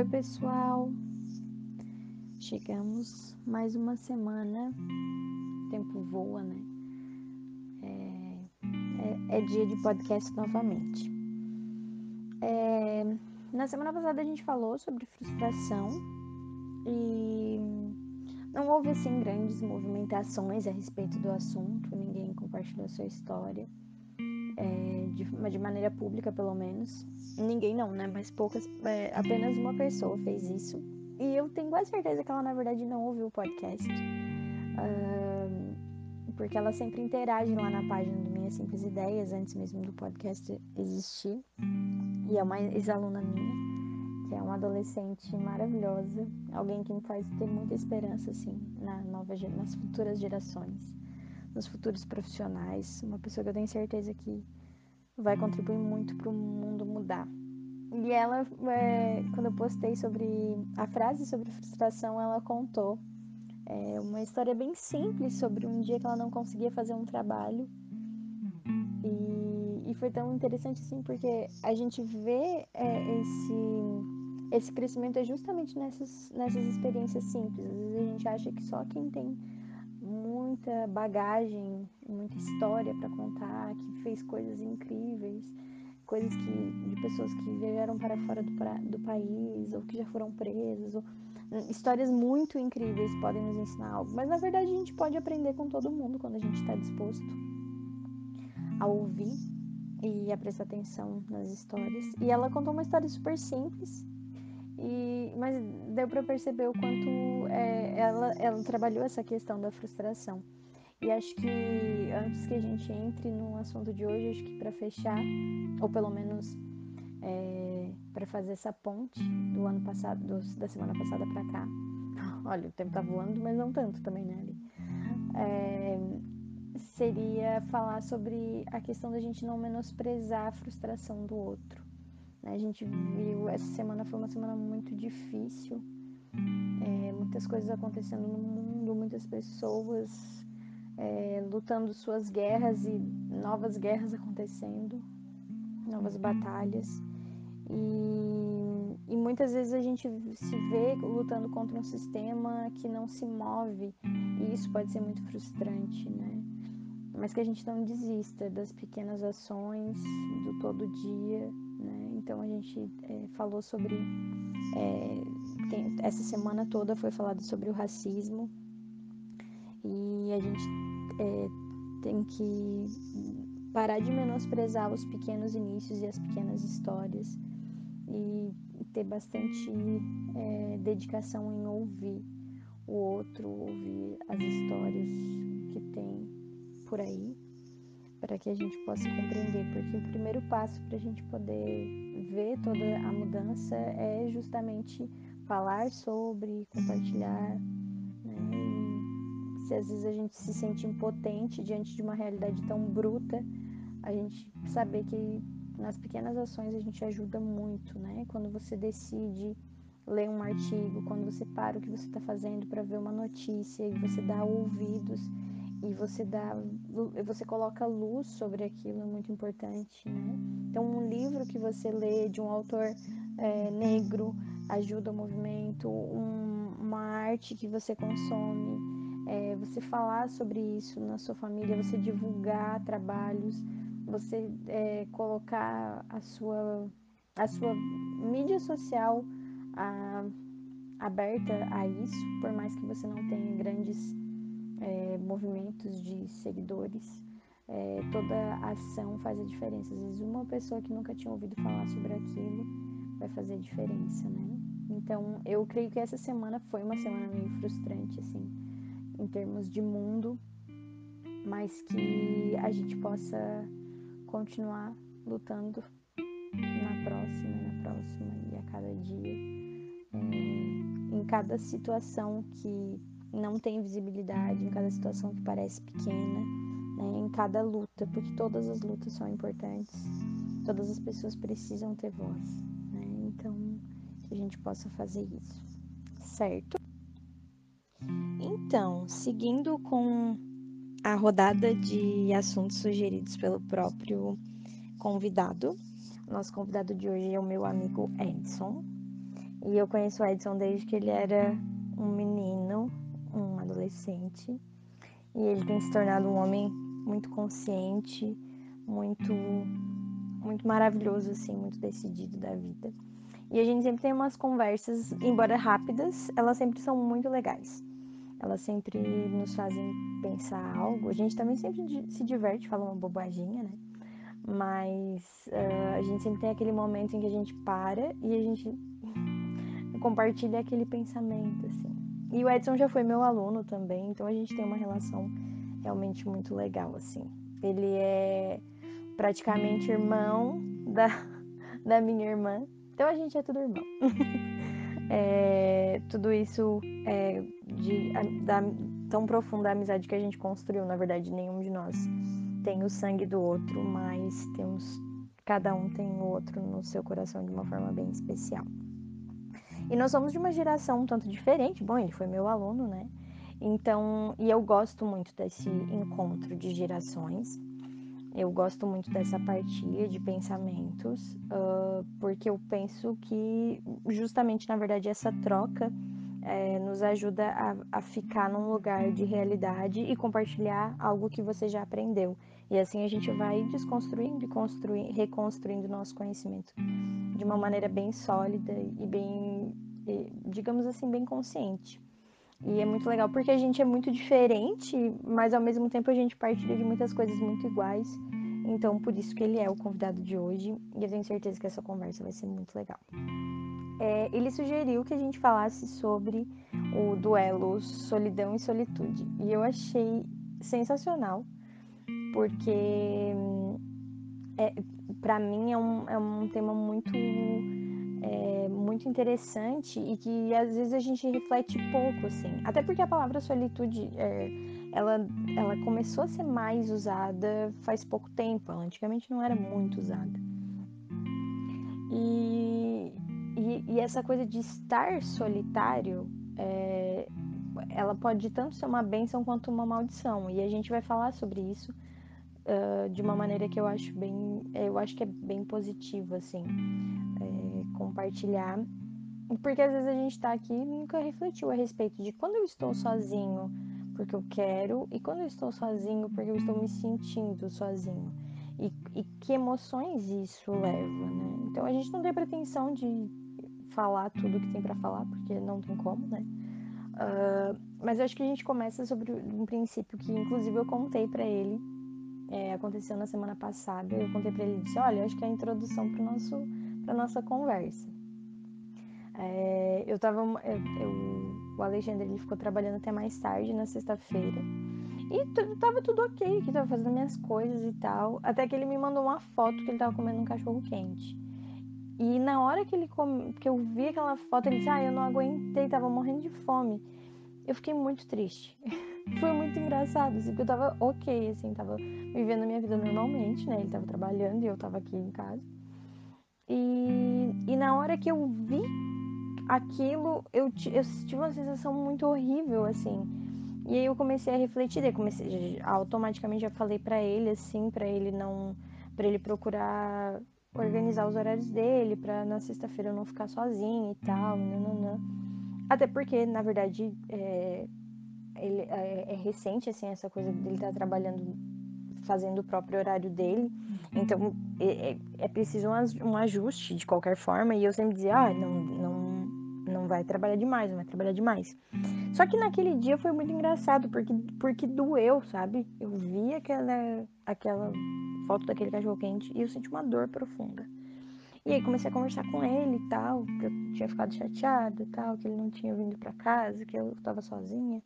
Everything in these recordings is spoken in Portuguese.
Oi, pessoal. Chegamos mais uma semana. O tempo voa, né? É, é, é dia de podcast novamente. É, na semana passada a gente falou sobre frustração e não houve assim grandes movimentações a respeito do assunto, ninguém compartilhou sua história é, de, de, maneira pública, pelo menos. Ninguém não, né? Mas poucas, é, apenas uma pessoa fez isso. E eu tenho quase certeza que ela, na verdade, não ouviu o podcast. Uh, porque ela sempre interage lá na página do Minhas Simples Ideias, antes mesmo do podcast existir. E é uma ex-aluna minha, que é uma adolescente maravilhosa, alguém que me faz ter muita esperança, assim, na nova, nas futuras gerações nos futuros profissionais, uma pessoa que eu tenho certeza que vai contribuir muito para o mundo mudar. E ela, é, quando eu postei sobre a frase sobre frustração, ela contou é, uma história bem simples sobre um dia que ela não conseguia fazer um trabalho. E, e foi tão interessante assim, porque a gente vê é, esse, esse crescimento é justamente nessas, nessas experiências simples. Às vezes a gente acha que só quem tem muita bagagem, muita história para contar, que fez coisas incríveis, coisas que de pessoas que viajaram para fora do, pra, do país ou que já foram presas, ou, histórias muito incríveis podem nos ensinar algo. Mas na verdade a gente pode aprender com todo mundo quando a gente está disposto a ouvir e a prestar atenção nas histórias. E ela contou uma história super simples e, mas deu para perceber o quanto é, ela, ela trabalhou essa questão da frustração. E acho que antes que a gente entre no assunto de hoje, acho que para fechar, ou pelo menos é, para fazer essa ponte do ano passado, do, da semana passada para cá. Olha, o tempo tá voando, mas não tanto também, né, Ali? É, seria falar sobre a questão da gente não menosprezar a frustração do outro. Né? A gente viu, essa semana foi uma semana muito difícil, é, muitas coisas acontecendo no mundo, muitas pessoas é, lutando suas guerras e novas guerras acontecendo, novas batalhas. E, e, muitas vezes a gente se vê lutando contra um sistema que não se move, e isso pode ser muito frustrante, né? Mas que a gente não desista das pequenas ações, do todo dia, então a gente é, falou sobre. É, tem, essa semana toda foi falado sobre o racismo e a gente é, tem que parar de menosprezar os pequenos inícios e as pequenas histórias e ter bastante é, dedicação em ouvir o outro, ouvir as histórias que tem por aí para que a gente possa compreender, porque o primeiro passo para a gente poder ver toda a mudança é justamente falar sobre, compartilhar. Né? se às vezes a gente se sente impotente diante de uma realidade tão bruta, a gente saber que nas pequenas ações a gente ajuda muito, né? Quando você decide ler um artigo, quando você para o que você está fazendo para ver uma notícia e você dá ouvidos e você dá você coloca luz sobre aquilo é muito importante né? Então um livro que você lê de um autor é, negro ajuda o movimento um, uma arte que você consome é, você falar sobre isso na sua família você divulgar trabalhos você é, colocar a sua a sua mídia social a, aberta a isso por mais que você não tenha grandes é, movimentos de seguidores, é, toda ação faz a diferença. Às vezes, uma pessoa que nunca tinha ouvido falar sobre aquilo vai fazer a diferença, né? Então, eu creio que essa semana foi uma semana meio frustrante, assim, em termos de mundo, mas que a gente possa continuar lutando na próxima, na próxima e a cada dia, é, em cada situação que não tem visibilidade, em cada situação que parece pequena, né, em cada luta, porque todas as lutas são importantes, todas as pessoas precisam ter voz, né, então que a gente possa fazer isso, certo? Então, seguindo com a rodada de assuntos sugeridos pelo próprio convidado, nosso convidado de hoje é o meu amigo Edson. E eu conheço o Edson desde que ele era um menino, adolescente. E ele tem se tornado um homem muito consciente, muito muito maravilhoso assim, muito decidido da vida. E a gente sempre tem umas conversas, embora rápidas, elas sempre são muito legais. Elas sempre nos fazem pensar algo. A gente também sempre se diverte, fala uma bobaginha, né? Mas uh, a gente sempre tem aquele momento em que a gente para e a gente compartilha aquele pensamento, assim. E o Edson já foi meu aluno também, então a gente tem uma relação realmente muito legal, assim. Ele é praticamente irmão da, da minha irmã, então a gente é tudo irmão. é, tudo isso é de, da, tão profunda a amizade que a gente construiu, na verdade, nenhum de nós tem o sangue do outro, mas temos cada um tem o outro no seu coração de uma forma bem especial. E nós somos de uma geração um tanto diferente. Bom, ele foi meu aluno, né? Então, e eu gosto muito desse encontro de gerações. Eu gosto muito dessa partilha de pensamentos, uh, porque eu penso que justamente, na verdade, essa troca é, nos ajuda a, a, ficar num lugar de realidade e compartilhar algo que você já aprendeu. E assim a gente vai desconstruindo e construindo, reconstruindo nosso conhecimento de uma maneira bem sólida e bem, digamos assim, bem consciente. E é muito legal porque a gente é muito diferente, mas ao mesmo tempo a gente partilha de muitas coisas muito iguais. Então, por isso que ele é o convidado de hoje e eu tenho certeza que essa conversa vai ser muito legal é, ele sugeriu que a gente falasse sobre o duelo Solidão e Solitude. E eu achei sensacional, porque é, para mim é um, é um tema muito, é, muito interessante e que às vezes a gente reflete pouco, assim. Até porque a palavra solitude, é, ela, ela começou a ser mais usada faz pouco tempo. Ela antigamente não era muito usada. E, e, e essa coisa de estar solitário, é, ela pode tanto ser uma bênção quanto uma maldição. E a gente vai falar sobre isso uh, de uma maneira que eu acho bem, eu acho que é bem positiva, assim, é, compartilhar. Porque às vezes a gente está aqui e nunca refletiu a respeito de quando eu estou sozinho porque eu quero e quando eu estou sozinho porque eu estou me sentindo sozinho. E, e que emoções isso leva, né? Então a gente não tem pretensão de falar tudo que tem para falar, porque não tem como, né? Uh, mas eu acho que a gente começa sobre um princípio que, inclusive, eu contei para ele. É, aconteceu na semana passada. Eu contei para ele e disse: Olha, acho que é a introdução para nossa conversa. É, eu tava, eu, o Alexandre ele ficou trabalhando até mais tarde na sexta-feira e tava tudo ok, que tava fazendo minhas coisas e tal. Até que ele me mandou uma foto que ele tava comendo um cachorro quente. E na hora que ele come, que eu vi aquela foto, ele disse: "Ah, eu não aguentei, tava morrendo de fome". Eu fiquei muito triste. Foi muito engraçado, assim, porque eu tava ok, assim, tava vivendo a minha vida normalmente, né? Ele tava trabalhando e eu tava aqui em casa. E, e na hora que eu vi aquilo, eu, eu tive uma sensação muito horrível, assim. E aí eu comecei a refletir, daí comecei, automaticamente já falei para ele, assim, para ele não, para ele procurar organizar os horários dele para na sexta-feira eu não ficar sozinha e tal, nananã. Até porque, na verdade, é, ele, é, é, recente, assim, essa coisa dele estar tá trabalhando, fazendo o próprio horário dele. Então, é, é, é preciso um, um, ajuste de qualquer forma. E eu sempre dizia, ah, não, não, não vai trabalhar demais, não vai trabalhar demais. Só que naquele dia foi muito engraçado, porque, porque doeu, sabe? Eu vi aquela, aquela foto daquele cachorro quente e eu senti uma dor profunda. E aí comecei a conversar com ele e tal, que eu tinha ficado chateada e tal, que ele não tinha vindo para casa, que eu estava sozinha.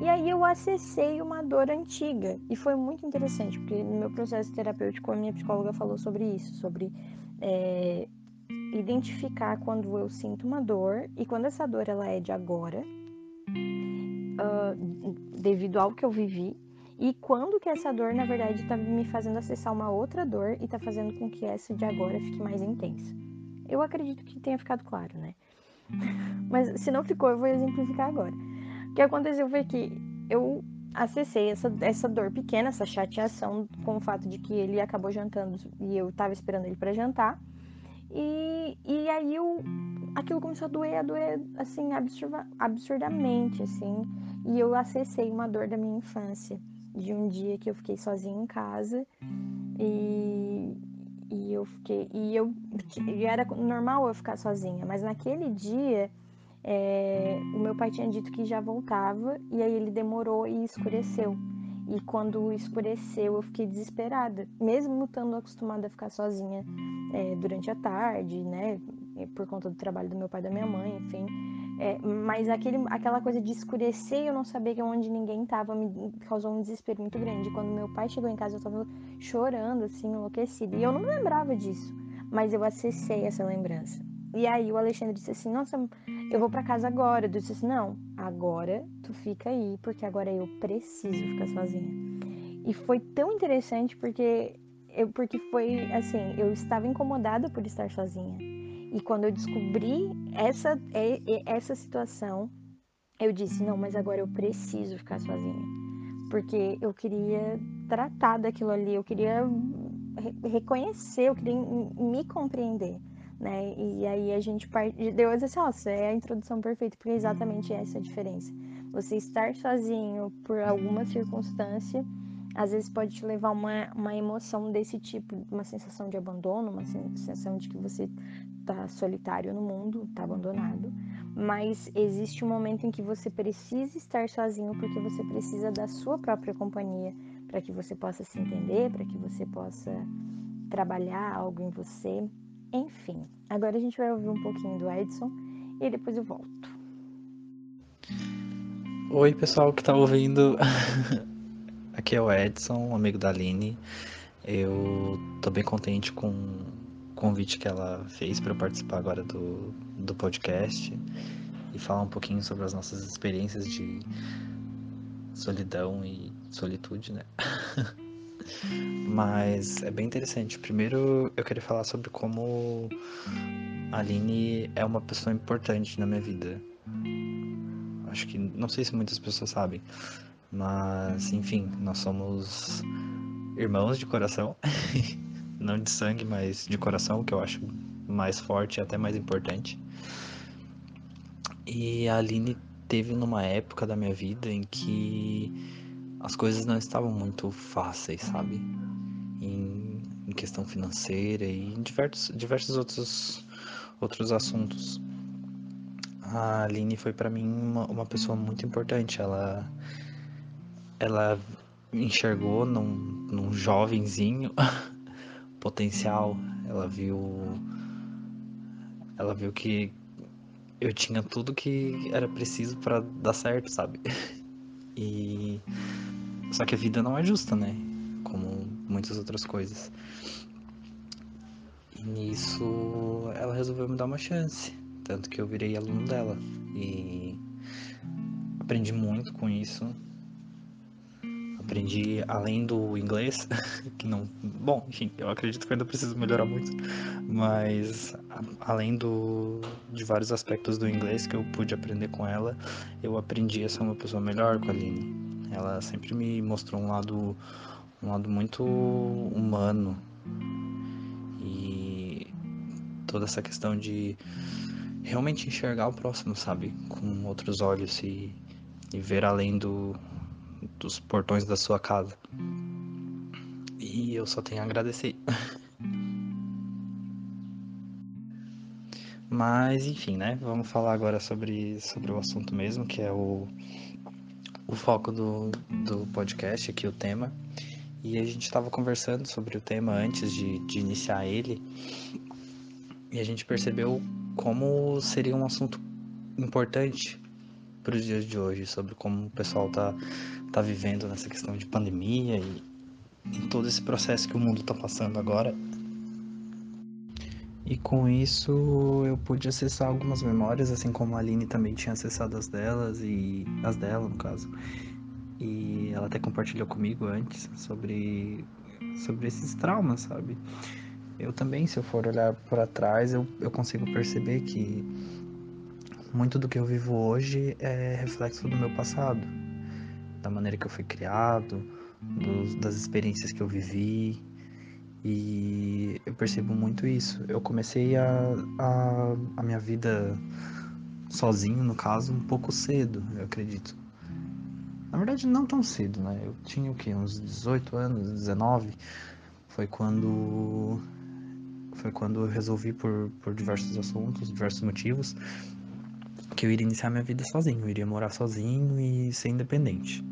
E aí eu acessei uma dor antiga e foi muito interessante, porque no meu processo terapêutico a minha psicóloga falou sobre isso, sobre é, identificar quando eu sinto uma dor e quando essa dor ela é de agora, uh, devido ao que eu vivi, e quando que essa dor, na verdade, está me fazendo acessar uma outra dor e está fazendo com que essa de agora fique mais intensa. Eu acredito que tenha ficado claro, né? Mas se não ficou, eu vou exemplificar agora. O que aconteceu foi que eu acessei essa, essa dor pequena, essa chateação com o fato de que ele acabou jantando e eu estava esperando ele para jantar. E, e aí eu, aquilo começou a doer, a doer, assim, absurda, absurdamente, assim. E eu acessei uma dor da minha infância, de um dia que eu fiquei sozinha em casa e, e eu fiquei. E eu. E era normal eu ficar sozinha, mas naquele dia. É, o meu pai tinha dito que já voltava e aí ele demorou e escureceu. E quando escureceu, eu fiquei desesperada, mesmo estando acostumada a ficar sozinha é, durante a tarde, né? Por conta do trabalho do meu pai e da minha mãe, enfim. É, mas aquele, aquela coisa de escurecer e eu não saber onde ninguém estava me causou um desespero muito grande. Quando meu pai chegou em casa, eu estava chorando, assim, enlouquecida. E eu não lembrava disso, mas eu acessei essa lembrança. E aí o Alexandre disse assim: Nossa, eu vou para casa agora. Eu disse assim: Não, agora tu fica aí, porque agora eu preciso ficar sozinha. E foi tão interessante porque eu, porque foi assim: eu estava incomodada por estar sozinha. E quando eu descobri essa, essa situação, eu disse: Não, mas agora eu preciso ficar sozinha. Porque eu queria tratar daquilo ali, eu queria reconhecer, eu queria me compreender né? E aí a gente parte de Deus assim, nossa, é a introdução perfeita, porque é exatamente essa a diferença. Você estar sozinho por alguma circunstância, às vezes pode te levar uma, uma emoção desse tipo, uma sensação de abandono, uma sensação de que você tá solitário no mundo, tá abandonado. Mas existe um momento em que você precisa estar sozinho porque você precisa da sua própria companhia para que você possa se entender, para que você possa trabalhar algo em você, enfim, agora a gente vai ouvir um pouquinho do Edson e depois eu volto. Oi, pessoal que tá ouvindo. Aqui é o Edson, amigo da Aline. Eu tô bem contente com convite que ela fez para participar agora do, do podcast e falar um pouquinho sobre as nossas experiências de solidão e solitude, né? Mas é bem interessante. Primeiro eu queria falar sobre como a Aline é uma pessoa importante na minha vida. Acho que não sei se muitas pessoas sabem, mas enfim, nós somos irmãos de coração, não de sangue, mas de coração, que eu acho mais forte e até mais importante. E a Aline teve numa época da minha vida em que as coisas não estavam muito fáceis, sabe? Em, em questão financeira e em diversos, diversos outros, outros assuntos. A Aline foi para mim uma, uma pessoa muito importante. Ela, ela enxergou num, num jovenzinho potencial. Ela viu, ela viu que eu tinha tudo que era preciso para dar certo, sabe? E só que a vida não é justa, né? Como muitas outras coisas. E nisso ela resolveu me dar uma chance. Tanto que eu virei aluno dela. E aprendi muito com isso. Aprendi além do inglês, que não. Bom, enfim, eu acredito que ainda preciso melhorar muito. Mas além do, de vários aspectos do inglês que eu pude aprender com ela, eu aprendi a ser uma pessoa melhor com a Aline ela sempre me mostrou um lado, um lado muito humano e toda essa questão de realmente enxergar o próximo, sabe, com outros olhos e, e ver além do, dos portões da sua casa. E eu só tenho a agradecer. Mas enfim, né? Vamos falar agora sobre, sobre o assunto mesmo, que é o o foco do, do podcast aqui, o tema. E a gente estava conversando sobre o tema antes de, de iniciar ele. E a gente percebeu como seria um assunto importante para os dias de hoje, sobre como o pessoal tá, tá vivendo nessa questão de pandemia e todo esse processo que o mundo está passando agora. E com isso eu pude acessar algumas memórias, assim como a Aline também tinha acessado as delas e as dela, no caso. E ela até compartilhou comigo antes sobre sobre esses traumas, sabe? Eu também, se eu for olhar para trás, eu, eu consigo perceber que muito do que eu vivo hoje é reflexo do meu passado, da maneira que eu fui criado, dos, das experiências que eu vivi, E eu percebo muito isso. Eu comecei a, a, a minha vida sozinho, no caso, um pouco cedo, eu acredito. Na verdade, não tão cedo, né? Eu tinha o quê? Uns 18 anos, 19. Foi quando. Foi quando eu resolvi, por, por diversos assuntos, diversos motivos, que eu iria iniciar minha vida sozinho. Eu iria morar sozinho e ser independente.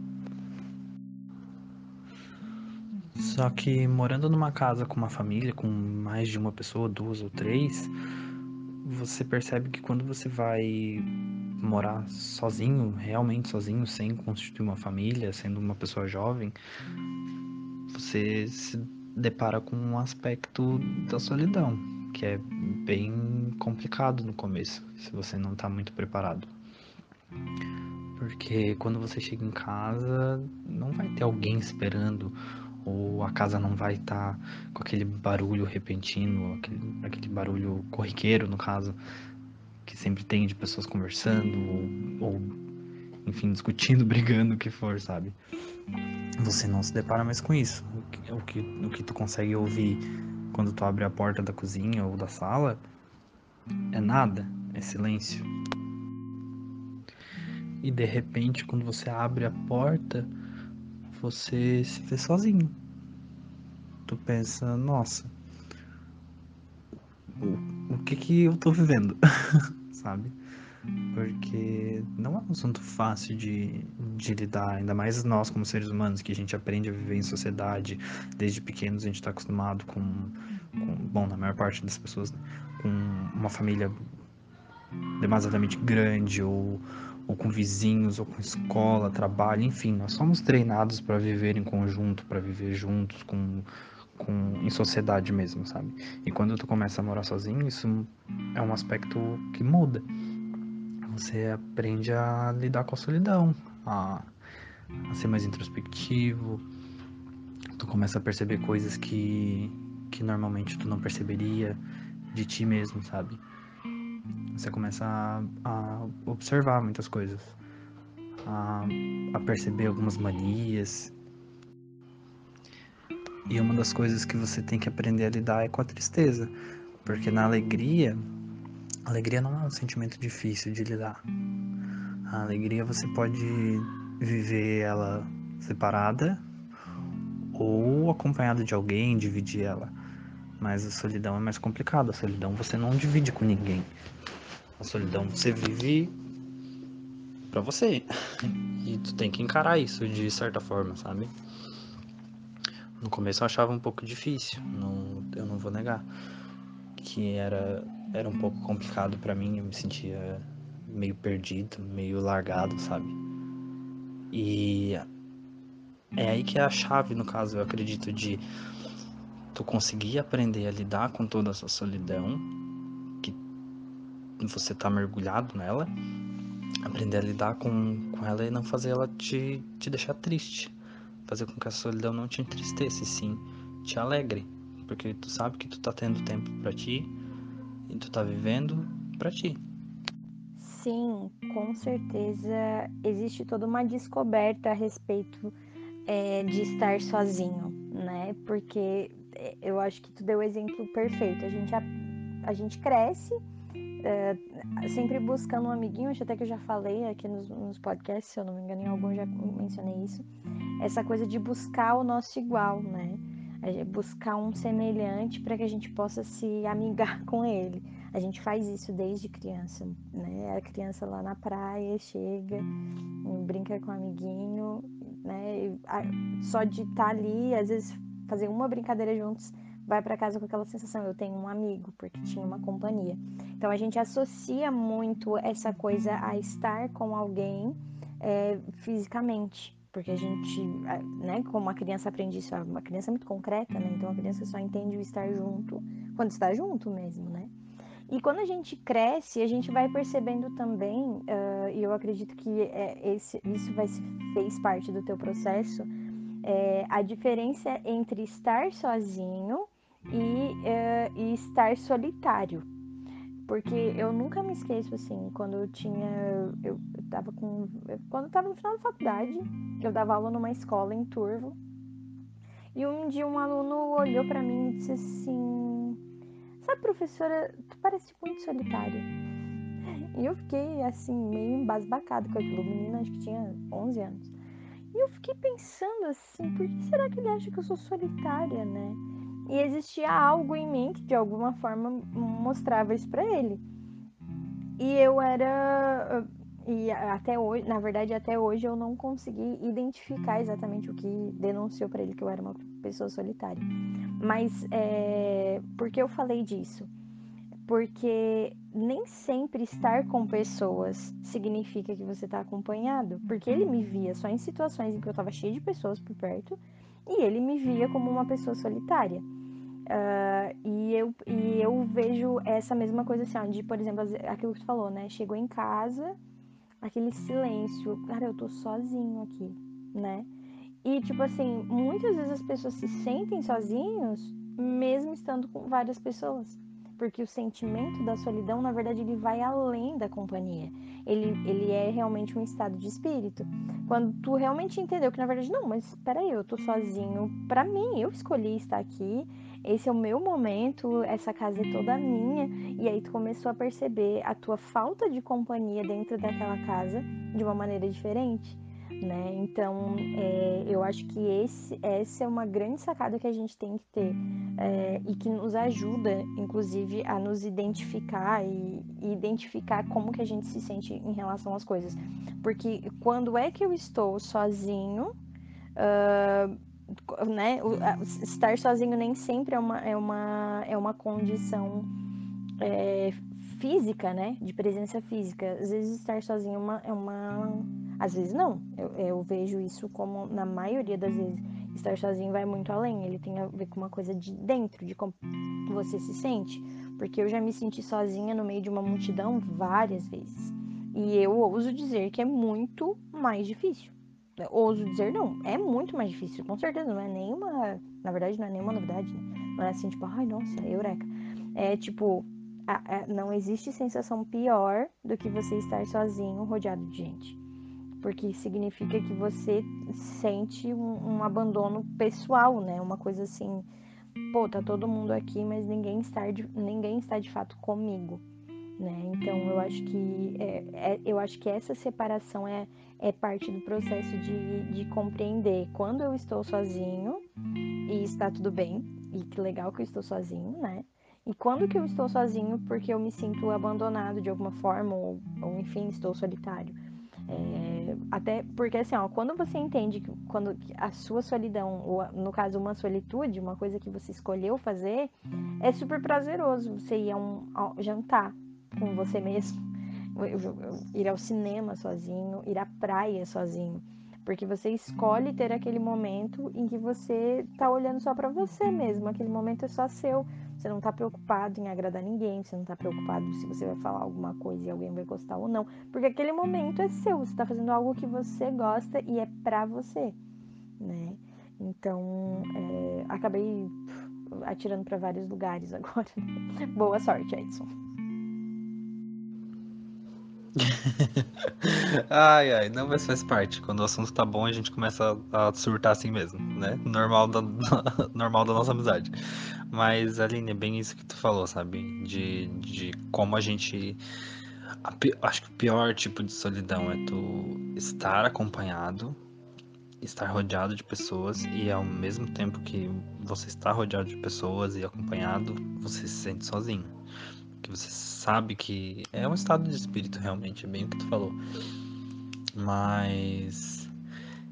Só que morando numa casa com uma família, com mais de uma pessoa, duas ou três, você percebe que quando você vai morar sozinho, realmente sozinho, sem constituir uma família, sendo uma pessoa jovem, você se depara com um aspecto da solidão, que é bem complicado no começo, se você não está muito preparado. Porque quando você chega em casa, não vai ter alguém esperando, ou a casa não vai estar tá com aquele barulho repentino, aquele, aquele barulho corriqueiro, no caso, que sempre tem de pessoas conversando ou, ou enfim, discutindo, brigando, o que for, sabe? Você não se depara mais com isso. O que, o que, o que tu consegue ouvir quando tu abre a porta da cozinha ou da sala é nada, é silêncio. E de repente, quando você abre a porta, você se vê sozinho. Tu pensa, nossa, o, o que que eu tô vivendo, sabe? Porque não é um assunto fácil de, de lidar, ainda mais nós como seres humanos, que a gente aprende a viver em sociedade, desde pequenos a gente está acostumado com, com, bom, na maior parte das pessoas, né? com uma família demasiadamente grande, ou, ou com vizinhos, ou com escola, trabalho, enfim, nós somos treinados para viver em conjunto, para viver juntos, com com, em sociedade mesmo, sabe? E quando tu começa a morar sozinho, isso é um aspecto que muda. Você aprende a lidar com a solidão, a, a ser mais introspectivo. Tu começa a perceber coisas que, que normalmente tu não perceberia de ti mesmo, sabe? Você começa a, a observar muitas coisas, a, a perceber algumas manias e uma das coisas que você tem que aprender a lidar é com a tristeza. Porque na alegria, alegria não é um sentimento difícil de lidar. A alegria você pode viver ela separada ou acompanhado de alguém, dividir ela. Mas a solidão é mais complicada. A solidão você não divide com ninguém. A solidão você vive para você. E tu tem que encarar isso de certa forma, sabe? No começo eu achava um pouco difícil, não, eu não vou negar. Que era, era um pouco complicado para mim, eu me sentia meio perdido, meio largado, sabe? E é aí que é a chave, no caso, eu acredito, de tu conseguir aprender a lidar com toda essa solidão, você tá mergulhado nela, aprender a lidar com, com ela e não fazer ela te, te deixar triste fazer com que a solidão não te entristeça, e sim te alegre, porque tu sabe que tu tá tendo tempo para ti e tu tá vivendo para ti. Sim, com certeza existe toda uma descoberta a respeito é, de estar sozinho, né? Porque é, eu acho que tu deu o exemplo perfeito. A gente, a, a gente cresce é, sempre buscando um amiguinho, acho até que eu já falei aqui nos, nos podcasts, se eu não me engano, em algum já mencionei isso. Essa coisa de buscar o nosso igual, né? Buscar um semelhante para que a gente possa se amigar com ele. A gente faz isso desde criança, né? A criança lá na praia chega, brinca com o amiguinho, né? Só de estar tá ali, às vezes fazer uma brincadeira juntos vai para casa com aquela sensação, eu tenho um amigo, porque tinha uma companhia. Então a gente associa muito essa coisa a estar com alguém é, fisicamente, porque a gente, né, como a criança aprende isso, uma criança é muito concreta, né? Então a criança só entende o estar junto quando está junto mesmo, né? E quando a gente cresce, a gente vai percebendo também, uh, e eu acredito que é, esse, isso vai, fez parte do teu processo, é, a diferença entre estar sozinho e, uh, e estar solitário. Porque eu nunca me esqueço, assim, quando eu tinha. Eu, eu tava com. Quando eu tava no final da faculdade, eu dava aula numa escola em Turvo. E um dia um aluno olhou para mim e disse assim: Sabe, professora, tu parece muito solitária. E eu fiquei assim, meio embasbacado com aquilo. O menino acho que tinha 11 anos. E eu fiquei pensando assim: por que será que ele acha que eu sou solitária, né? E existia algo em mim que de alguma forma mostrava isso para ele. E eu era e até hoje, na verdade, até hoje eu não consegui identificar exatamente o que denunciou para ele que eu era uma pessoa solitária. Mas é, por que eu falei disso? Porque nem sempre estar com pessoas significa que você está acompanhado. Porque ele me via só em situações em que eu estava cheia de pessoas por perto e ele me via como uma pessoa solitária. Uh, e, eu, e eu vejo essa mesma coisa assim, ó, de, por exemplo, aquilo que tu falou, né? Chegou em casa, aquele silêncio, cara, eu tô sozinho aqui, né? E tipo assim, muitas vezes as pessoas se sentem sozinhos mesmo estando com várias pessoas. Porque o sentimento da solidão, na verdade, ele vai além da companhia. Ele, ele é realmente um estado de espírito. Quando tu realmente entendeu que, na verdade, não, mas peraí, eu tô sozinho pra mim, eu escolhi estar aqui, esse é o meu momento, essa casa é toda minha, e aí tu começou a perceber a tua falta de companhia dentro daquela casa de uma maneira diferente. Né? Então, é, eu acho que esse, essa é uma grande sacada que a gente tem que ter é, e que nos ajuda, inclusive, a nos identificar e, e, identificar como que a gente se sente em relação às coisas. Porque quando é que eu estou sozinho, uh, né? estar sozinho nem sempre é uma, é uma, é uma condição é, física, né? De presença física. Às vezes estar sozinho é uma, é uma... Às vezes não. Eu, eu vejo isso como, na maioria das vezes, estar sozinho vai muito além. Ele tem a ver com uma coisa de dentro, de como você se sente. Porque eu já me senti sozinha no meio de uma multidão várias vezes. E eu ouso dizer que é muito mais difícil ouso dizer não, é muito mais difícil, com certeza, não é nenhuma, na verdade não é nenhuma novidade, né? Não é assim, tipo, ai, nossa, eureka. É tipo, a, a, não existe sensação pior do que você estar sozinho, rodeado de gente. Porque significa que você sente um, um abandono pessoal, né? Uma coisa assim, pô, tá todo mundo aqui, mas ninguém está de, ninguém está de fato comigo. Né? Então eu acho que é, é, eu acho que essa separação é, é parte do processo de, de compreender quando eu estou sozinho e está tudo bem e que legal que eu estou sozinho, né? E quando que eu estou sozinho porque eu me sinto abandonado de alguma forma ou, ou enfim estou solitário. É, até porque assim, ó, quando você entende que quando a sua solidão, ou no caso uma solitude, uma coisa que você escolheu fazer, é super prazeroso você ir a um jantar, com você mesmo, ir ao cinema sozinho, ir à praia sozinho, porque você escolhe ter aquele momento em que você tá olhando só para você mesmo, aquele momento é só seu. Você não tá preocupado em agradar ninguém, você não tá preocupado se você vai falar alguma coisa e alguém vai gostar ou não, porque aquele momento é seu, você tá fazendo algo que você gosta e é pra você, né? Então, é, acabei atirando para vários lugares agora. Boa sorte, Edson. Ai, ai, não, mas faz parte. Quando o assunto tá bom, a gente começa a surtar assim mesmo, né? Normal da, normal da nossa amizade. Mas, Aline, é bem isso que tu falou, sabe? De, de como a gente. A, acho que o pior tipo de solidão é tu estar acompanhado, estar rodeado de pessoas e ao mesmo tempo que você está rodeado de pessoas e acompanhado, você se sente sozinho que você sabe que é um estado de espírito realmente, é bem o que tu falou. Mas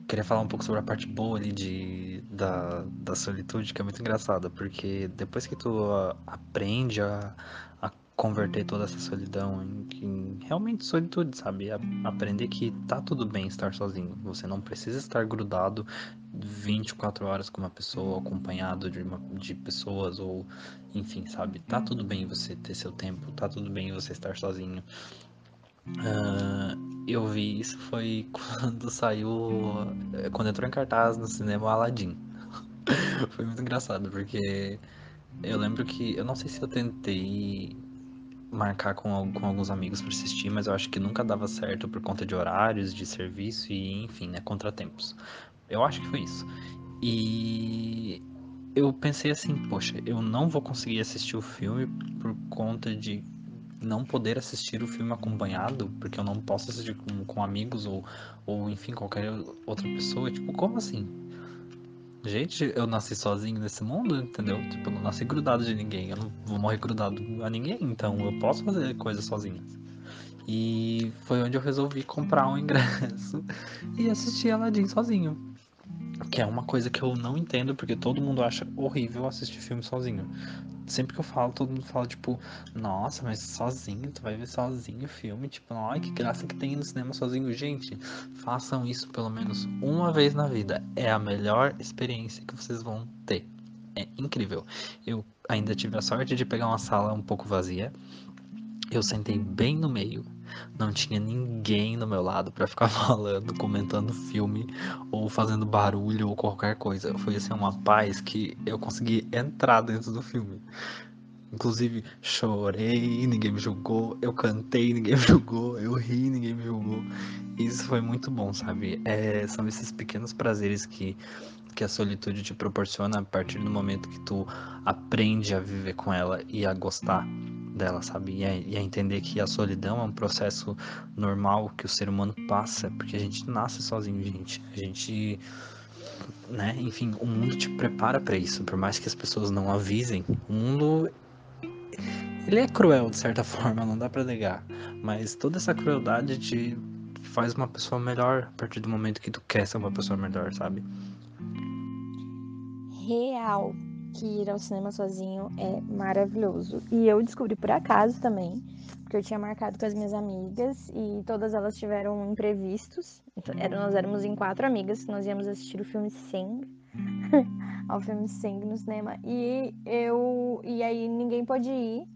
queria falar um pouco sobre a parte boa ali de, da, da solitude, que é muito engraçada, porque depois que tu aprende a, a converter toda essa solidão em, em realmente solitude, sabe? A, aprender que tá tudo bem estar sozinho. Você não precisa estar grudado 24 horas com uma pessoa, acompanhado de, uma, de pessoas, ou enfim, sabe? Tá tudo bem você ter seu tempo, tá tudo bem você estar sozinho. Uh, eu vi isso foi quando saiu. Quando entrou em cartaz no cinema Aladdin. foi muito engraçado, porque eu lembro que. Eu não sei se eu tentei marcar com, com alguns amigos para assistir, mas eu acho que nunca dava certo por conta de horários, de serviço e, enfim, né, contratempos. Eu acho que foi isso. E eu pensei assim, poxa, eu não vou conseguir assistir o filme por conta de não poder assistir o filme acompanhado, porque eu não posso assistir com, com amigos ou, ou, enfim, qualquer outra pessoa. Tipo, como assim? Gente, eu nasci sozinho nesse mundo, entendeu? Tipo, eu não nasci grudado de ninguém. Eu não vou morrer grudado a ninguém, então eu posso fazer coisas sozinho. E foi onde eu resolvi comprar um ingresso e assistir Aladdin sozinho. Que é uma coisa que eu não entendo, porque todo mundo acha horrível assistir filme sozinho. Sempre que eu falo, todo mundo fala, tipo, nossa, mas sozinho, tu vai ver sozinho o filme, tipo, ai, que graça que tem no cinema sozinho. Gente, façam isso pelo menos uma vez na vida. É a melhor experiência que vocês vão ter. É incrível. Eu ainda tive a sorte de pegar uma sala um pouco vazia. Eu sentei bem no meio não tinha ninguém do meu lado para ficar falando, comentando filme ou fazendo barulho ou qualquer coisa. Foi assim uma paz que eu consegui entrar dentro do filme. Inclusive, chorei, ninguém me julgou, eu cantei, ninguém me julgou, eu ri, ninguém me julgou. Isso foi muito bom, sabe? É, são esses pequenos prazeres que, que a solitude te proporciona a partir do momento que tu aprende a viver com ela e a gostar dela, sabe? E a, e a, entender que a solidão é um processo normal que o ser humano passa, porque a gente nasce sozinho, gente. A gente, né? Enfim, o mundo te prepara para isso, por mais que as pessoas não avisem. O mundo ele é cruel de certa forma, não dá para negar, mas toda essa crueldade te faz uma pessoa melhor a partir do momento que tu quer ser uma pessoa melhor, sabe? Real que ir ao cinema sozinho é maravilhoso. E eu descobri por acaso também, porque eu tinha marcado com as minhas amigas e todas elas tiveram imprevistos. Então, nós éramos em quatro amigas que nós íamos assistir o filme Sing, ao filme Sing no cinema. E eu e aí ninguém pôde ir.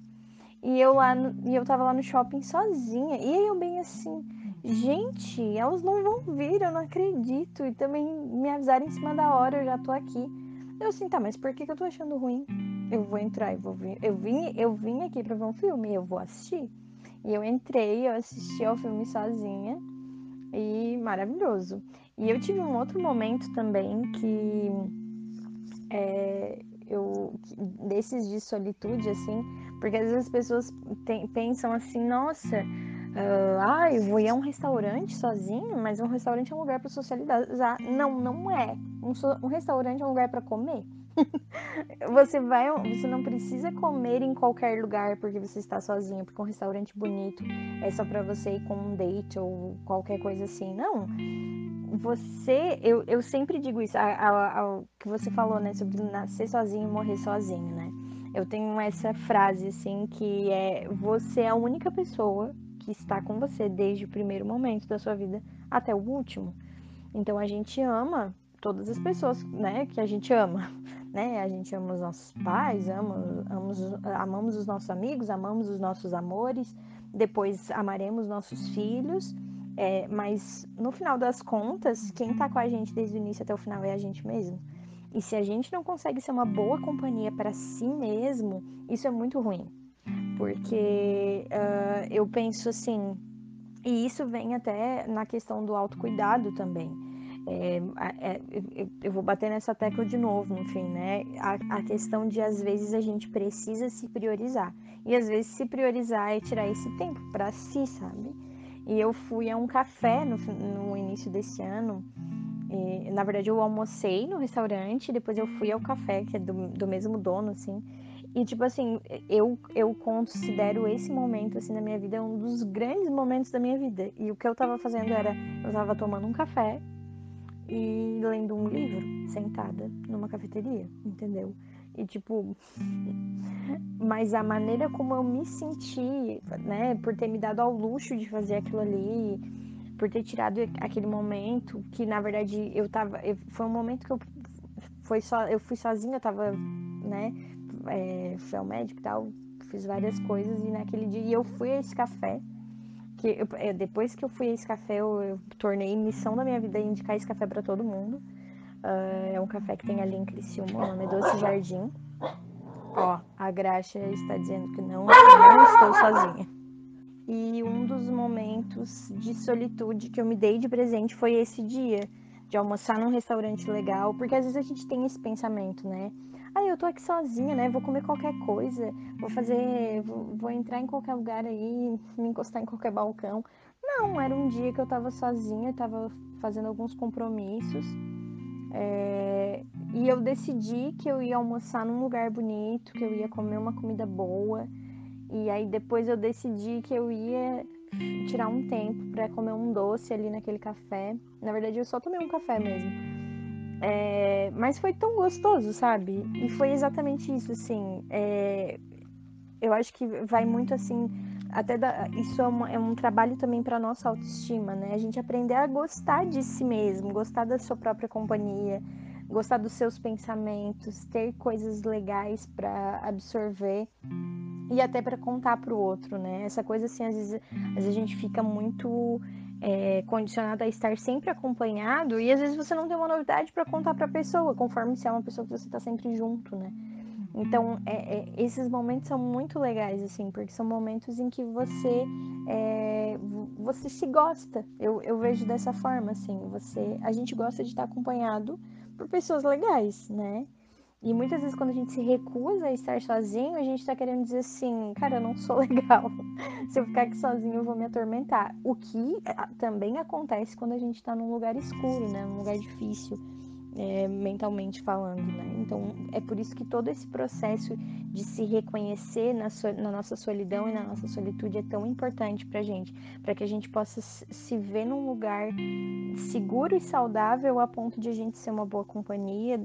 E eu lá no, e eu tava lá no shopping sozinha. E aí eu bem assim, gente, elas não vão vir, eu não acredito. E também me avisaram em cima da hora, eu já tô aqui. Eu assim, tá, mas por que, que eu tô achando ruim? Eu vou entrar e vou ver. Eu vim, eu vim aqui pra ver um filme, eu vou assistir. E eu entrei, eu assisti ao filme sozinha. E maravilhoso. E eu tive um outro momento também que é, eu desses de solitude assim, porque às vezes as pessoas tem, pensam assim, nossa, uh, ah, eu vou ir a um restaurante sozinho, mas um restaurante é um lugar para socializar. Não, não é. Um, um restaurante é um lugar para comer. você vai, você não precisa comer em qualquer lugar porque você está sozinho, porque um restaurante bonito é só para você ir com um date ou qualquer coisa assim. Não. Você, eu, eu sempre digo isso, o que você falou, né, sobre nascer sozinho e morrer sozinho, né? Eu tenho essa frase assim que é você é a única pessoa que está com você desde o primeiro momento da sua vida até o último. Então a gente ama todas as pessoas, né, que a gente ama, né? A gente ama os nossos pais, ama, amamos, amamos os nossos amigos, amamos os nossos amores, depois amaremos nossos filhos, é, mas no final das contas, quem está com a gente desde o início até o final é a gente mesmo. E se a gente não consegue ser uma boa companhia para si mesmo, isso é muito ruim porque uh, eu penso assim, e isso vem até na questão do autocuidado também. É, é, eu vou bater nessa tecla de novo, enfim, né? A, a, questão de às vezes a gente precisa se priorizar. E às vezes se priorizar é tirar esse tempo para si, sabe? E eu fui a um café no, no início desse ano. E, na verdade, eu almocei no restaurante, depois eu fui ao café, que é do, do mesmo dono, assim. E, tipo assim, eu, eu considero esse momento, assim, na minha vida um dos grandes momentos da minha vida. E o que eu tava fazendo era, eu tava tomando um café e lendo um livro, sentada numa cafeteria, entendeu? E, tipo, mas a maneira como eu me senti, né, por ter me dado ao luxo de fazer aquilo ali, por ter tirado aquele momento, que na verdade eu tava, foi um momento que eu foi só, eu fui sozinha, eu tava, né, é, fui ao médico e tal, fiz várias coisas e naquele dia eu fui a esse café. Que eu, depois que eu fui a esse café, eu, eu, tornei missão da minha vida indicar esse café para todo mundo. Uh, é um café que tem ali em Criciúma, o nome é Doce Jardim. Ó, a Graxa está dizendo que não, não estou sozinha. E um dos momentos de solitude que eu me dei de presente foi esse dia, de almoçar num restaurante legal, porque às vezes a gente tem esse pensamento, né? Ah, eu tô aqui sozinha, né? Vou comer qualquer coisa, vou fazer, vou, vou entrar em qualquer lugar aí, me encostar em qualquer balcão. Não, era um dia que eu tava sozinha, tava fazendo alguns compromissos. É, e eu decidi que eu ia almoçar num lugar bonito, que eu ia comer uma comida boa. E aí depois eu decidi que eu ia tirar um tempo para comer um doce ali naquele café. Na verdade, eu só tomei um café mesmo. É, mas foi tão gostoso, sabe? E foi exatamente isso, assim. É, eu acho que vai muito assim. Até da, isso é, é um trabalho também para nossa autoestima, né? A gente aprender a gostar de si mesmo, gostar da sua própria companhia, gostar dos seus pensamentos, ter coisas legais para absorver e até para contar para o outro, né? Essa coisa assim, às vezes, às vezes a gente fica muito é, condicionado a estar sempre acompanhado e às vezes você não tem uma novidade para contar para a pessoa, conforme se é uma pessoa que você está sempre junto, né? Então, é, é, esses momentos são muito legais, assim, porque são momentos em que você é, você se gosta. Eu, eu vejo dessa forma, assim, você, a gente gosta de estar acompanhado por pessoas legais, né? E muitas vezes quando a gente se recusa a estar sozinho, a gente tá querendo dizer assim, cara, eu não sou legal. se eu ficar aqui sozinho, eu vou me atormentar. O que também acontece quando a gente tá num lugar escuro, né? Num lugar difícil, é, mentalmente falando, né? Então, é por isso que todo esse processo de se reconhecer na, so na nossa solidão e na nossa solitude é tão importante pra gente. para que a gente possa se ver num lugar seguro e saudável a ponto de a gente ser uma boa companhia,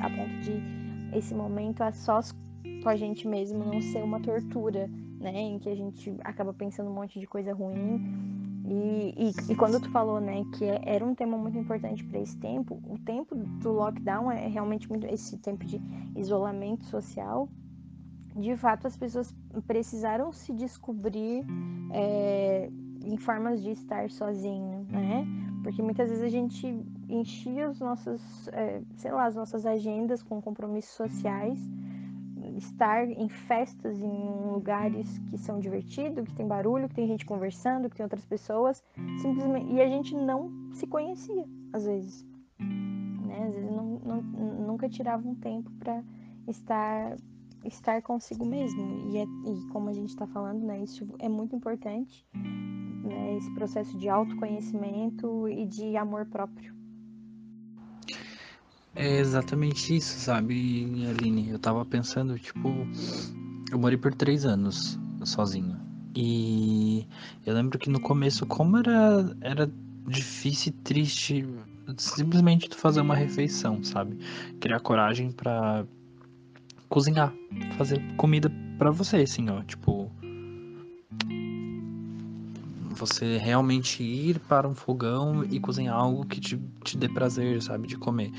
a ponto de esse momento a sós com a gente mesmo não ser uma tortura, né? Em que a gente acaba pensando um monte de coisa ruim. E, e, e quando tu falou, né, que é, era um tema muito importante para esse tempo, o tempo do lockdown é realmente muito esse tempo de isolamento social. De fato, as pessoas precisaram se descobrir é, em formas de estar sozinho, né? Porque muitas vezes a gente enchia os nossos, é, sei lá, as nossas agendas com compromissos sociais, estar em festas, em lugares que são divertidos, que tem barulho, que tem gente conversando, que tem outras pessoas, simplesmente e a gente não se conhecia às vezes, né? Às vezes não, não, nunca tirava um tempo para estar estar consigo mesmo e, é, e como a gente está falando, né? Isso é muito importante, né? Esse processo de autoconhecimento e de amor próprio. É exatamente isso, sabe, Aline? Eu tava pensando, tipo, eu morei por três anos sozinho. E eu lembro que no começo, como era, era difícil e triste simplesmente tu fazer uma refeição, sabe? Criar coragem para cozinhar, fazer comida para você, assim, ó, tipo você realmente ir para um fogão e cozinhar algo que te, te dê prazer, sabe, de comer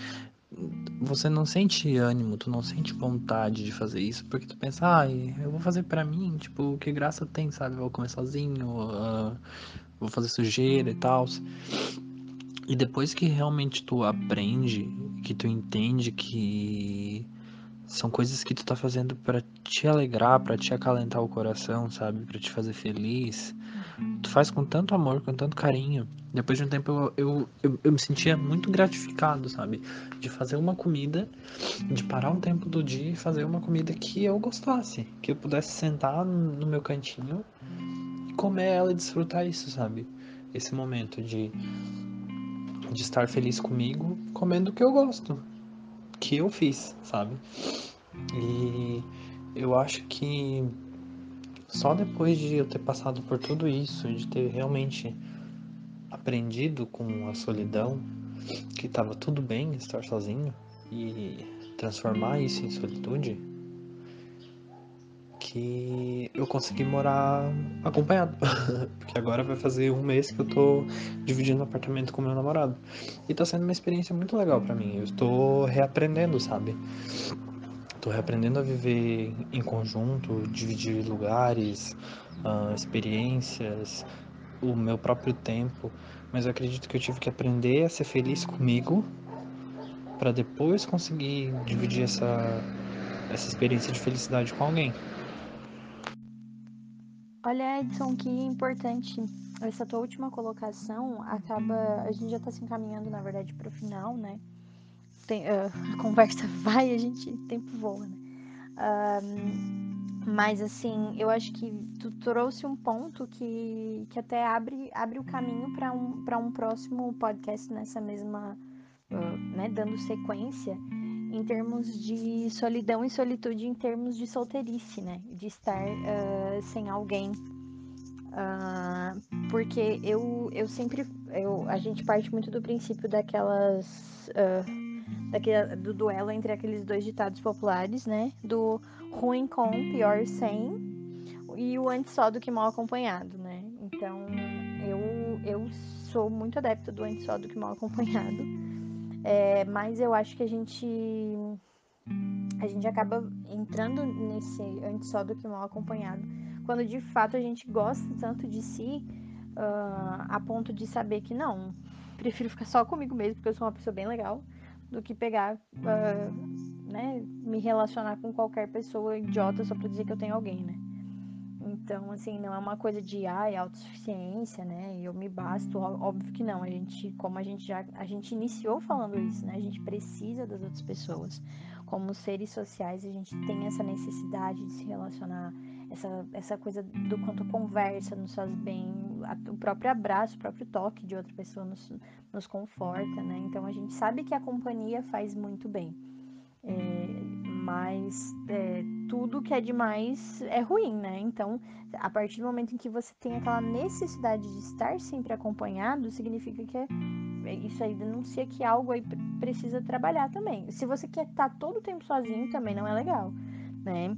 você não sente ânimo, tu não sente vontade de fazer isso, porque tu pensa, ah, eu vou fazer para mim, tipo, que graça tem, sabe? Vou comer sozinho, uh, vou fazer sujeira e tal. E depois que realmente tu aprende, que tu entende que são coisas que tu tá fazendo para te alegrar, para te acalentar o coração, sabe? Para te fazer feliz. Tu faz com tanto amor, com tanto carinho. Depois de um tempo eu, eu, eu, eu, me sentia muito gratificado, sabe? De fazer uma comida, de parar um tempo do dia e fazer uma comida que eu gostasse. Que eu pudesse sentar no meu cantinho, comer ela e desfrutar isso, sabe? Esse momento de, de estar feliz comigo, comendo o que eu gosto que eu fiz, sabe? E eu acho que só depois de eu ter passado por tudo isso, de ter realmente aprendido com a solidão, que estava tudo bem estar sozinho e transformar isso em solitude, que eu consegui morar acompanhado. Porque agora vai fazer um mês que eu tô dividindo apartamento com meu namorado. E tá sendo uma experiência muito legal para mim. Eu estou reaprendendo, sabe? Tô reaprendendo a viver em conjunto, dividir lugares, uh, experiências, o meu próprio tempo. Mas eu acredito que eu tive que aprender a ser feliz comigo para depois conseguir dividir essa, essa experiência de felicidade com alguém. Olha, Edson, que importante essa tua última colocação acaba. A gente já está se encaminhando, na verdade, para o final, né? Tem, uh, a conversa vai a gente. O tempo voa, né? Uh, mas, assim, eu acho que tu trouxe um ponto que, que até abre, abre o caminho para um, um próximo podcast nessa mesma. Uh, né, dando sequência em termos de solidão e solitude, em termos de solteirice, né? De estar sem alguém Uh, porque eu, eu sempre. Eu, a gente parte muito do princípio daquelas. Uh, daquele, do duelo entre aqueles dois ditados populares, né? Do ruim com, pior sem, e o antes só do que mal acompanhado, né? Então eu, eu sou muito adepta do antes só do que mal acompanhado. É, mas eu acho que a gente. A gente acaba entrando nesse antes só do que mal acompanhado quando de fato a gente gosta tanto de si uh, a ponto de saber que não, prefiro ficar só comigo mesmo, porque eu sou uma pessoa bem legal, do que pegar, uh, né, me relacionar com qualquer pessoa idiota só pra dizer que eu tenho alguém, né? Então, assim, não é uma coisa de, ai, autossuficiência, né? Eu me basto, óbvio que não. A gente, como a gente já, a gente iniciou falando isso, né? A gente precisa das outras pessoas. Como seres sociais, a gente tem essa necessidade de se relacionar, essa, essa coisa do quanto conversa nos faz bem, o próprio abraço, o próprio toque de outra pessoa nos, nos conforta, né? Então a gente sabe que a companhia faz muito bem. É, mas é, tudo que é demais é ruim, né? Então, a partir do momento em que você tem aquela necessidade de estar sempre acompanhado, significa que é, isso aí denuncia que algo aí precisa trabalhar também. Se você quer estar todo o tempo sozinho, também não é legal, né?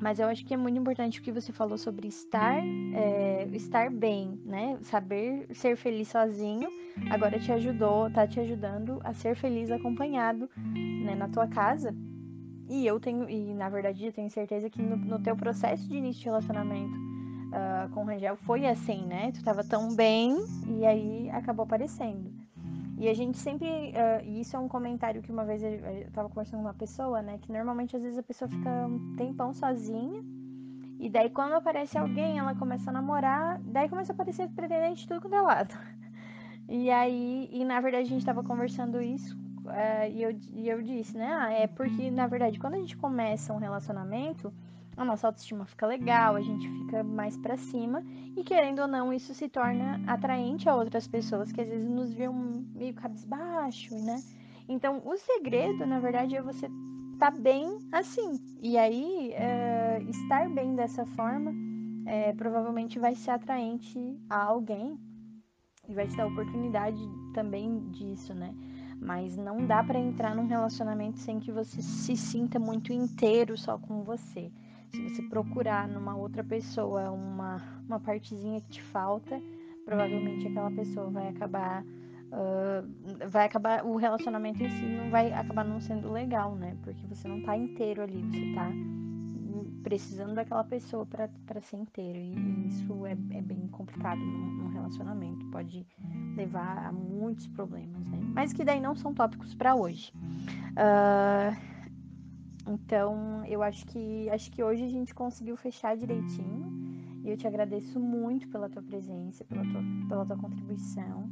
Mas eu acho que é muito importante o que você falou sobre estar, é, estar bem, né? Saber ser feliz sozinho. Agora te ajudou, tá te ajudando a ser feliz acompanhado, né, na tua casa. E eu tenho, e na verdade eu tenho certeza que no, no teu processo de início de relacionamento uh, com o Rangel foi assim, né? Tu tava tão bem e aí acabou aparecendo. E a gente sempre. Uh, e isso é um comentário que uma vez eu, tava conversando com uma pessoa, né? Que normalmente às vezes a pessoa fica um tempão sozinha. E daí quando aparece alguém, ela começa a namorar. Daí começa a aparecer pretendente de tudo quanto é lado. E aí, e na verdade a gente tava conversando isso. Uh, e, eu, e eu disse, né? Ah, é porque, na verdade, quando a gente começa um relacionamento a nossa autoestima fica legal, a gente fica mais para cima e querendo ou não isso se torna atraente a outras pessoas que às vezes nos viram meio cabisbaixo, né? Então o segredo, na verdade, é você estar tá bem assim. E aí é, estar bem dessa forma é, provavelmente vai ser atraente a alguém e vai te dar oportunidade também disso, né? Mas não dá para entrar num relacionamento sem que você se sinta muito inteiro só com você. Se você procurar numa outra pessoa uma, uma partezinha que te falta, provavelmente aquela pessoa vai acabar. Uh, vai acabar. O relacionamento em si não vai acabar não sendo legal, né? Porque você não tá inteiro ali, você tá precisando daquela pessoa para ser inteiro. E, e isso é, é, bem complicado num, relacionamento. Pode levar a muitos problemas, né? Mas que daí não são tópicos para hoje. Uh, então, eu acho que acho que hoje a gente conseguiu fechar direitinho. E eu te agradeço muito pela tua presença, pela tua, pela tua contribuição.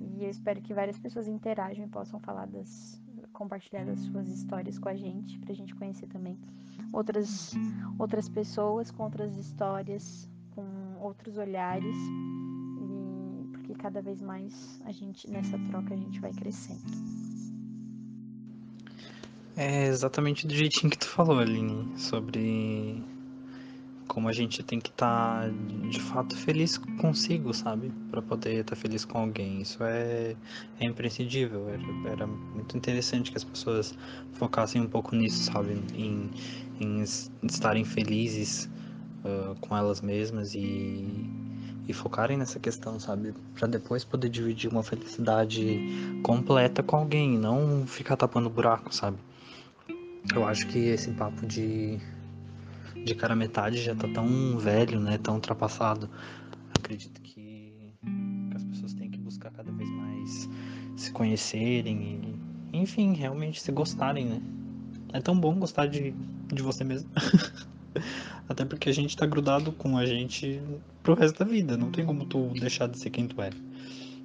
E eu espero que várias pessoas interajam e possam falar das compartilhar das suas histórias com a gente, pra gente conhecer também outras outras pessoas com outras histórias, com outros olhares. E porque cada vez mais a gente nessa troca a gente vai crescendo. É exatamente do jeitinho que tu falou, Aline, sobre como a gente tem que estar tá, de fato feliz consigo, sabe? Para poder estar tá feliz com alguém. Isso é, é imprescindível. Era, era, muito interessante que as pessoas focassem um pouco nisso, sabe? Em, em estarem felizes uh, com elas mesmas e, e focarem nessa questão, sabe? Para depois poder dividir uma felicidade completa com alguém, não ficar tapando buraco, sabe? Eu acho que esse papo de, de cara metade já tá tão velho, né? Tão ultrapassado. Acredito que as pessoas têm que buscar cada vez mais se conhecerem e, enfim, realmente se gostarem, né? É tão bom gostar de, de você mesmo. Até porque a gente tá grudado com a gente pro resto da vida. Não tem como tu deixar de ser quem tu é.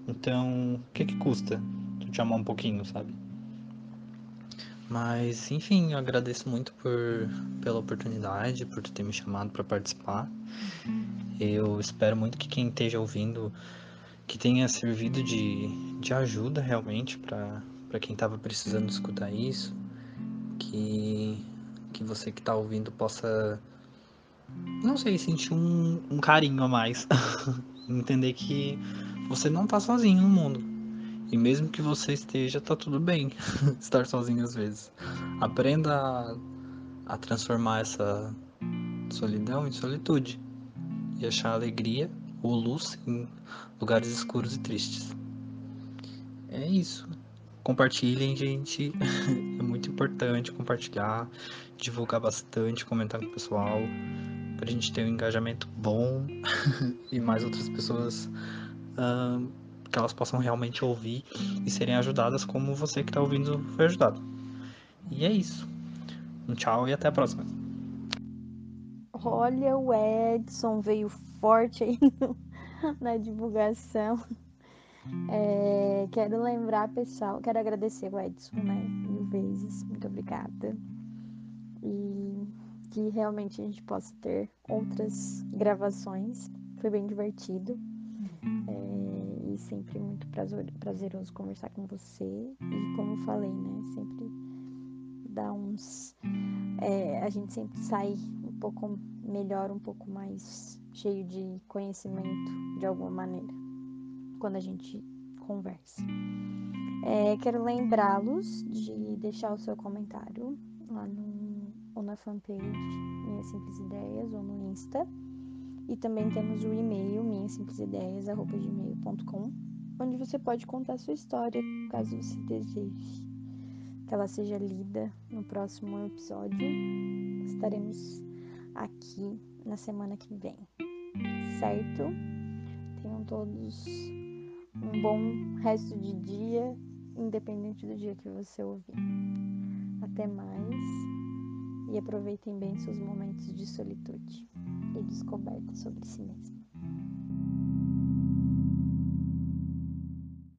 Então, o que que custa tu te amar um pouquinho, sabe? Mas, enfim, eu agradeço muito por, pela oportunidade, por ter me chamado para participar. Eu espero muito que quem esteja ouvindo, que tenha servido de, de ajuda realmente para quem estava precisando escutar isso. Que, que você que está ouvindo possa, não sei, sentir um, um carinho a mais. Entender que você não está sozinho no mundo e mesmo que você esteja, tá tudo bem estar sozinho às vezes. Aprenda a, a transformar essa solidão em solitude e achar alegria ou luz em lugares escuros e tristes. É isso. Compartilhem, gente. é muito importante compartilhar, divulgar bastante, comentar com o pessoal, pra gente ter um engajamento bom e mais outras pessoas. Uh, que elas possam realmente ouvir e serem ajudadas como você que está ouvindo foi ajudado. E é isso. Um tchau e até a próxima. Olha, o Edson veio forte aí no, na divulgação. É, quero lembrar, pessoal, quero agradecer o Edson, né? Mil vezes. Muito obrigada. E que realmente a gente possa ter outras gravações. Foi bem divertido. É, sempre muito prazeroso conversar com você. E como falei, né? Sempre dá uns. É, a gente sempre sai um pouco melhor, um pouco mais cheio de conhecimento de alguma maneira quando a gente conversa. É, quero lembrá-los de deixar o seu comentário lá no, ou na fanpage Minhas Simples Ideias ou no Insta e também temos o e-mail minhasimplisideias.gmail.com onde você pode contar sua história, caso você deseje que ela seja lida no próximo episódio. Estaremos aqui na semana que vem, certo? Tenham todos um bom resto de dia, independente do dia que você ouvir. Até mais e aproveitem bem seus momentos de solitude e descoberta sobre si mesmo.